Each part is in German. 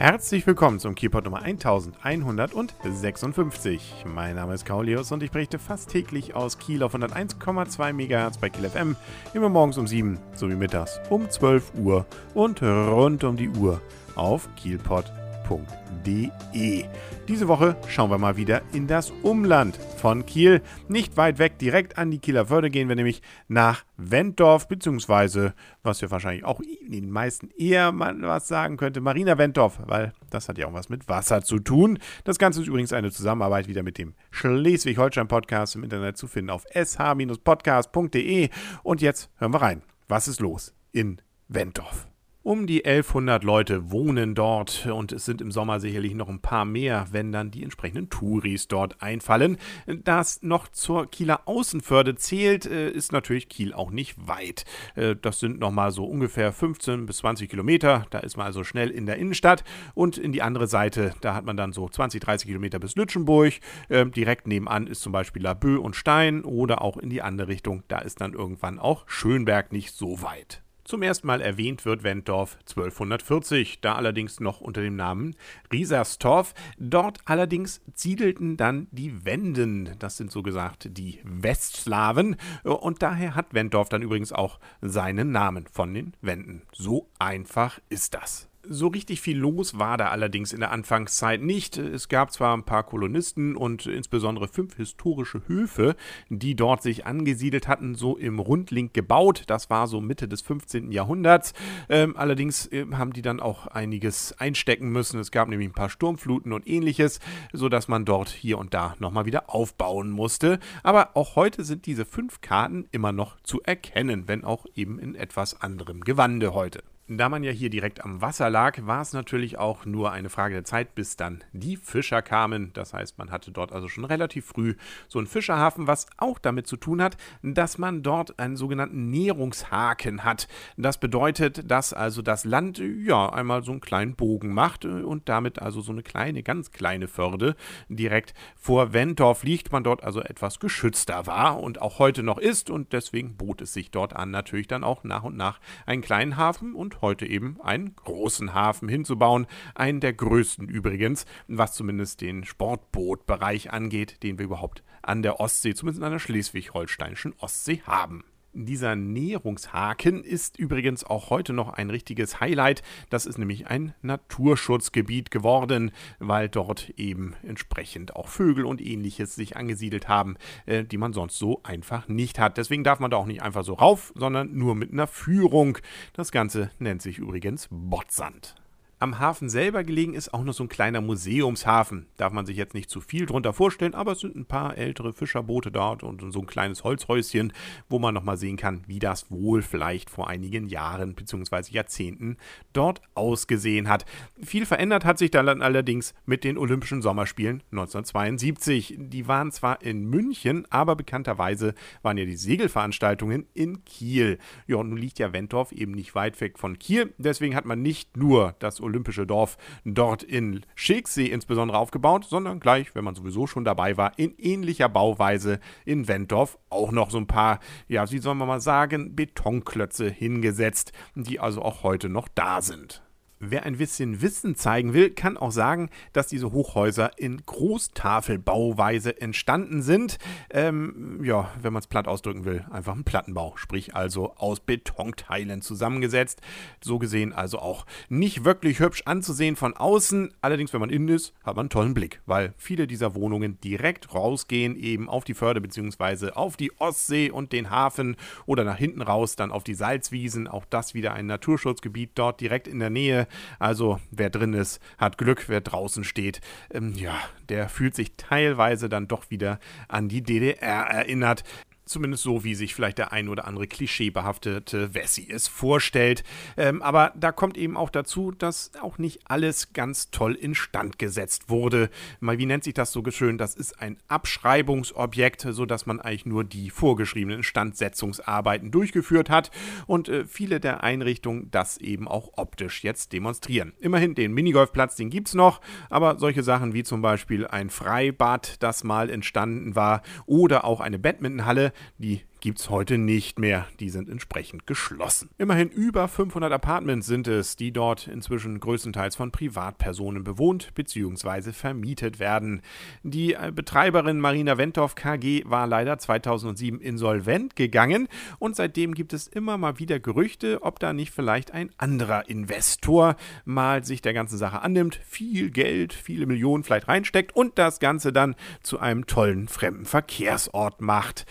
Herzlich willkommen zum Kielpot Nummer 1156. Mein Name ist Kaulius und ich berichte fast täglich aus Kiel auf 101,2 MHz bei Kiel FM, immer morgens um 7 sowie mittags um 12 Uhr und rund um die Uhr auf kielpot.de www.kielpot.de. Diese Woche schauen wir mal wieder in das Umland von Kiel. Nicht weit weg, direkt an die Kieler Förde gehen wir nämlich nach Wentorf, beziehungsweise, was wir wahrscheinlich auch den meisten eher mal was sagen könnte, Marina Wentorf, weil das hat ja auch was mit Wasser zu tun. Das Ganze ist übrigens eine Zusammenarbeit wieder mit dem Schleswig-Holstein-Podcast im Internet zu finden auf sh-podcast.de. Und jetzt hören wir rein. Was ist los in Wentorf? Um die 1100 Leute wohnen dort und es sind im Sommer sicherlich noch ein paar mehr, wenn dann die entsprechenden Touris dort einfallen. Das noch zur Kieler Außenförde zählt, äh, ist natürlich Kiel auch nicht weit. Äh, das sind nochmal so ungefähr 15 bis 20 Kilometer. Da ist man also schnell in der Innenstadt und in die andere Seite, da hat man dann so 20, 30 Kilometer bis Lütschenburg. Äh, direkt nebenan ist zum Beispiel Laboe und Stein oder auch in die andere Richtung. Da ist dann irgendwann auch Schönberg nicht so weit. Zum ersten Mal erwähnt wird Wentorf 1240, da allerdings noch unter dem Namen Rieserstorf. Dort allerdings siedelten dann die Wenden, das sind so gesagt die Westslawen, und daher hat Wentorf dann übrigens auch seinen Namen von den Wenden. So einfach ist das. So richtig viel los war da allerdings in der Anfangszeit nicht. Es gab zwar ein paar Kolonisten und insbesondere fünf historische Höfe, die dort sich angesiedelt hatten, so im Rundlink gebaut. Das war so Mitte des 15. Jahrhunderts. Ähm, allerdings äh, haben die dann auch einiges einstecken müssen. Es gab nämlich ein paar Sturmfluten und ähnliches, sodass man dort hier und da nochmal wieder aufbauen musste. Aber auch heute sind diese fünf Karten immer noch zu erkennen, wenn auch eben in etwas anderem Gewande heute. Da man ja hier direkt am Wasser lag, war es natürlich auch nur eine Frage der Zeit, bis dann die Fischer kamen. Das heißt, man hatte dort also schon relativ früh so einen Fischerhafen, was auch damit zu tun hat, dass man dort einen sogenannten Nährungshaken hat. Das bedeutet, dass also das Land ja einmal so einen kleinen Bogen macht und damit also so eine kleine, ganz kleine Förde direkt vor Wentorf liegt, man dort also etwas geschützter war und auch heute noch ist und deswegen bot es sich dort an, natürlich dann auch nach und nach einen kleinen Hafen und heute eben einen großen Hafen hinzubauen. Einen der größten übrigens, was zumindest den Sportbootbereich angeht, den wir überhaupt an der Ostsee, zumindest an der schleswig-holsteinischen Ostsee haben. Dieser Näherungshaken ist übrigens auch heute noch ein richtiges Highlight. Das ist nämlich ein Naturschutzgebiet geworden, weil dort eben entsprechend auch Vögel und ähnliches sich angesiedelt haben, äh, die man sonst so einfach nicht hat. Deswegen darf man da auch nicht einfach so rauf, sondern nur mit einer Führung. Das Ganze nennt sich übrigens Bottsand. Am Hafen selber gelegen ist auch noch so ein kleiner Museumshafen. Darf man sich jetzt nicht zu viel drunter vorstellen, aber es sind ein paar ältere Fischerboote dort und so ein kleines Holzhäuschen, wo man nochmal sehen kann, wie das wohl vielleicht vor einigen Jahren bzw. Jahrzehnten dort ausgesehen hat. Viel verändert hat sich dann allerdings mit den Olympischen Sommerspielen 1972. Die waren zwar in München, aber bekannterweise waren ja die Segelveranstaltungen in Kiel. Ja, und nun liegt ja Wentorf eben nicht weit weg von Kiel. Deswegen hat man nicht nur das olympische Dorf dort in Schilksee insbesondere aufgebaut, sondern gleich, wenn man sowieso schon dabei war, in ähnlicher Bauweise in Wentorf auch noch so ein paar, ja, wie soll man mal sagen, Betonklötze hingesetzt, die also auch heute noch da sind. Wer ein bisschen Wissen zeigen will, kann auch sagen, dass diese Hochhäuser in Großtafelbauweise entstanden sind. Ähm, ja, wenn man es platt ausdrücken will, einfach ein Plattenbau, sprich also aus Betonteilen zusammengesetzt. So gesehen also auch nicht wirklich hübsch anzusehen von außen. Allerdings, wenn man innen ist, hat man einen tollen Blick, weil viele dieser Wohnungen direkt rausgehen, eben auf die Förde bzw. auf die Ostsee und den Hafen oder nach hinten raus dann auf die Salzwiesen. Auch das wieder ein Naturschutzgebiet dort direkt in der Nähe. Also wer drin ist, hat Glück, wer draußen steht, ähm, ja, der fühlt sich teilweise dann doch wieder an die DDR erinnert. Zumindest so, wie sich vielleicht der ein oder andere klischeebehaftete Wessi es vorstellt. Ähm, aber da kommt eben auch dazu, dass auch nicht alles ganz toll instand gesetzt wurde. Mal, wie nennt sich das so schön? Das ist ein Abschreibungsobjekt, sodass man eigentlich nur die vorgeschriebenen Instandsetzungsarbeiten durchgeführt hat und äh, viele der Einrichtungen das eben auch optisch jetzt demonstrieren. Immerhin den Minigolfplatz, den gibt es noch, aber solche Sachen wie zum Beispiel ein Freibad, das mal entstanden war, oder auch eine Badmintonhalle, die gibt es heute nicht mehr. Die sind entsprechend geschlossen. Immerhin über 500 Apartments sind es, die dort inzwischen größtenteils von Privatpersonen bewohnt bzw. vermietet werden. Die äh, Betreiberin Marina Wentorf KG war leider 2007 insolvent gegangen und seitdem gibt es immer mal wieder Gerüchte, ob da nicht vielleicht ein anderer Investor mal sich der ganzen Sache annimmt, viel Geld, viele Millionen vielleicht reinsteckt und das Ganze dann zu einem tollen fremden Verkehrsort macht.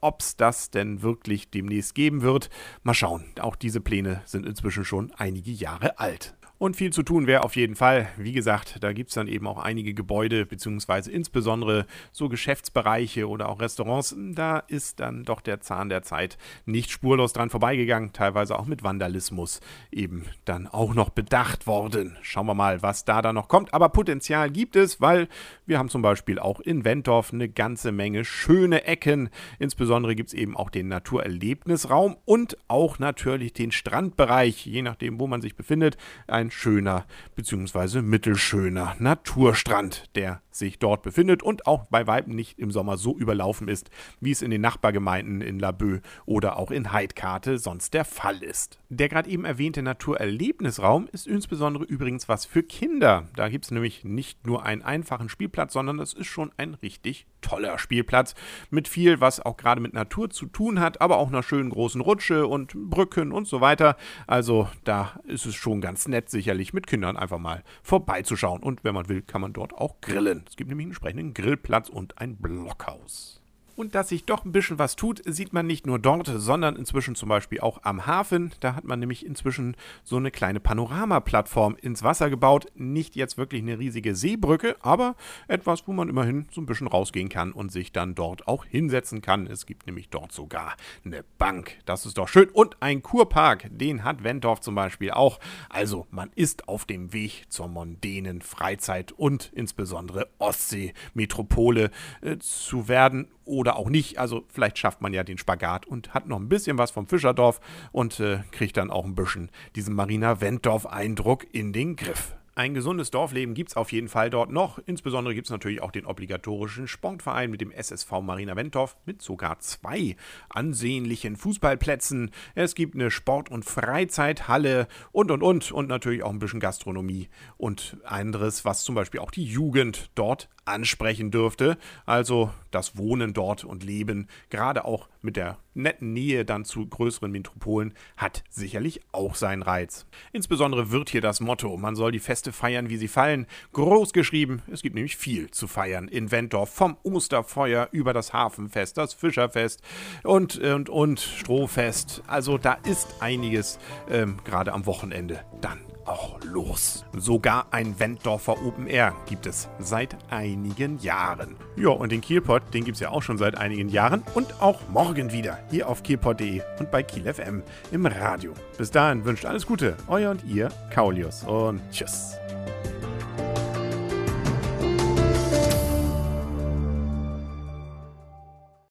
Ob es das denn wirklich demnächst geben wird, mal schauen. Auch diese Pläne sind inzwischen schon einige Jahre alt. Und viel zu tun wäre auf jeden Fall. Wie gesagt, da gibt es dann eben auch einige Gebäude, beziehungsweise insbesondere so Geschäftsbereiche oder auch Restaurants. Da ist dann doch der Zahn der Zeit nicht spurlos dran vorbeigegangen, teilweise auch mit Vandalismus eben dann auch noch bedacht worden. Schauen wir mal, was da dann noch kommt. Aber Potenzial gibt es, weil wir haben zum Beispiel auch in Wentorf eine ganze Menge schöne Ecken. Insbesondere gibt es eben auch den Naturerlebnisraum und auch natürlich den Strandbereich, je nachdem, wo man sich befindet. Ein schöner bzw. mittelschöner Naturstrand, der sich dort befindet und auch bei Weitem nicht im Sommer so überlaufen ist, wie es in den Nachbargemeinden in Laboe oder auch in Heidkarte sonst der Fall ist. Der gerade eben erwähnte Naturerlebnisraum ist insbesondere übrigens was für Kinder. Da gibt es nämlich nicht nur einen einfachen Spielplatz, sondern es ist schon ein richtig toller Spielplatz mit viel, was auch gerade mit Natur zu tun hat, aber auch einer schönen großen Rutsche und Brücken und so weiter. Also da ist es schon ganz nett, sicherlich mit Kindern einfach mal vorbeizuschauen. Und wenn man will, kann man dort auch grillen. Es gibt nämlich einen entsprechenden Grillplatz und ein Blockhaus. Und dass sich doch ein bisschen was tut, sieht man nicht nur dort, sondern inzwischen zum Beispiel auch am Hafen. Da hat man nämlich inzwischen so eine kleine Panoramaplattform ins Wasser gebaut. Nicht jetzt wirklich eine riesige Seebrücke, aber etwas, wo man immerhin so ein bisschen rausgehen kann und sich dann dort auch hinsetzen kann. Es gibt nämlich dort sogar eine Bank. Das ist doch schön. Und ein Kurpark, den hat Wentorf zum Beispiel auch. Also man ist auf dem Weg zur mondänen Freizeit und insbesondere Ostsee-Metropole äh, zu werden oder auch nicht. Also vielleicht schafft man ja den Spagat und hat noch ein bisschen was vom Fischerdorf und äh, kriegt dann auch ein bisschen diesen Marina Wenddorf-Eindruck in den Griff. Ein gesundes Dorfleben gibt es auf jeden Fall dort noch. Insbesondere gibt es natürlich auch den obligatorischen Sportverein mit dem SSV Marina Wentorf mit sogar zwei ansehnlichen Fußballplätzen. Es gibt eine Sport- und Freizeithalle und und und und natürlich auch ein bisschen Gastronomie und anderes, was zum Beispiel auch die Jugend dort ansprechen dürfte. Also das Wohnen dort und Leben, gerade auch mit der netten Nähe dann zu größeren Metropolen, hat sicherlich auch seinen Reiz. Insbesondere wird hier das Motto, man soll die Feste feiern, wie sie fallen, groß geschrieben. Es gibt nämlich viel zu feiern in Wentorf, vom Osterfeuer über das Hafenfest, das Fischerfest und, und, und Strohfest. Also da ist einiges ähm, gerade am Wochenende dann auch los. Sogar ein Wenddorfer Open Air gibt es seit einigen Jahren. Ja, und den Kielpot, den gibt es ja auch schon seit einigen Jahren und auch morgen wieder hier auf kielpot.de und bei Kiel FM im Radio. Bis dahin wünscht alles Gute, euer und ihr, Kaulius und tschüss.